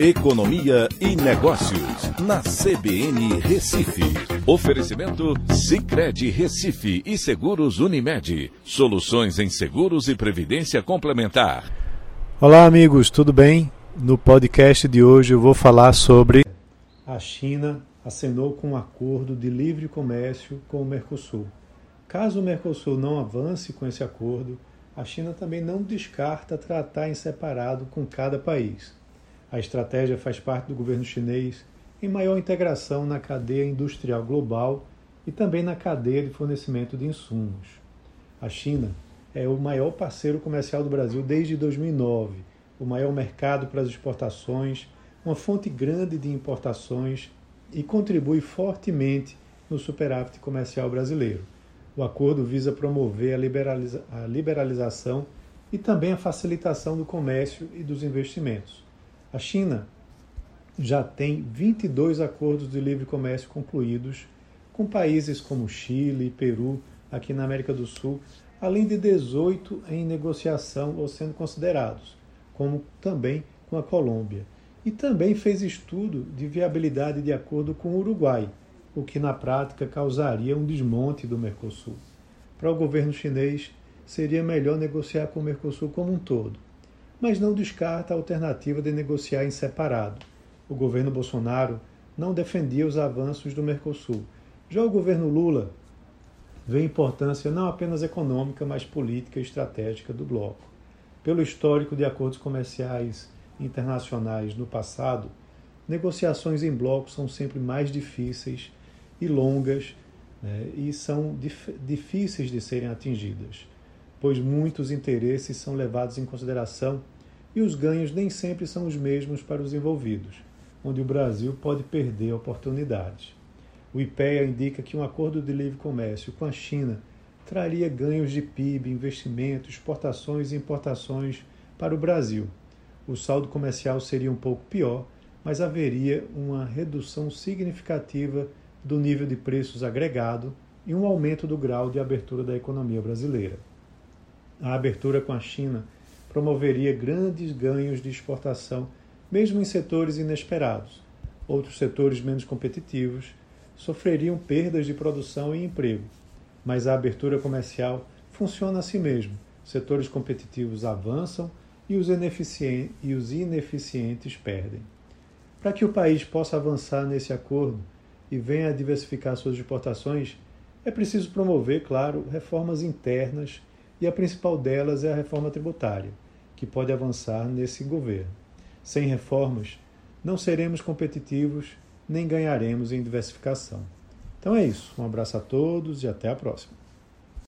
Economia e Negócios, na CBN Recife. Oferecimento Cicred Recife e Seguros Unimed. Soluções em seguros e previdência complementar. Olá, amigos, tudo bem? No podcast de hoje eu vou falar sobre. A China acenou com um acordo de livre comércio com o Mercosul. Caso o Mercosul não avance com esse acordo, a China também não descarta tratar em separado com cada país. A estratégia faz parte do governo chinês em maior integração na cadeia industrial global e também na cadeia de fornecimento de insumos. A China é o maior parceiro comercial do Brasil desde 2009, o maior mercado para as exportações, uma fonte grande de importações e contribui fortemente no superávit comercial brasileiro. O acordo visa promover a, liberaliza a liberalização e também a facilitação do comércio e dos investimentos. A China já tem 22 acordos de livre comércio concluídos com países como Chile e Peru, aqui na América do Sul, além de 18 em negociação ou sendo considerados, como também com a Colômbia. E também fez estudo de viabilidade de acordo com o Uruguai, o que na prática causaria um desmonte do Mercosul. Para o governo chinês, seria melhor negociar com o Mercosul como um todo, mas não descarta a alternativa de negociar em separado. O governo Bolsonaro não defendia os avanços do Mercosul. Já o governo Lula vê importância não apenas econômica, mas política e estratégica do bloco. Pelo histórico de acordos comerciais internacionais no passado, negociações em bloco são sempre mais difíceis e longas né, e são dif difíceis de serem atingidas pois muitos interesses são levados em consideração e os ganhos nem sempre são os mesmos para os envolvidos, onde o Brasil pode perder oportunidades. O IPEA indica que um acordo de livre comércio com a China traria ganhos de PIB, investimentos, exportações e importações para o Brasil. O saldo comercial seria um pouco pior, mas haveria uma redução significativa do nível de preços agregado e um aumento do grau de abertura da economia brasileira. A abertura com a China promoveria grandes ganhos de exportação, mesmo em setores inesperados. Outros setores menos competitivos sofreriam perdas de produção e emprego. Mas a abertura comercial funciona assim mesmo. Setores competitivos avançam e os, e os ineficientes perdem. Para que o país possa avançar nesse acordo e venha a diversificar suas exportações, é preciso promover, claro, reformas internas e a principal delas é a reforma tributária, que pode avançar nesse governo. Sem reformas, não seremos competitivos nem ganharemos em diversificação. Então é isso. Um abraço a todos e até a próxima.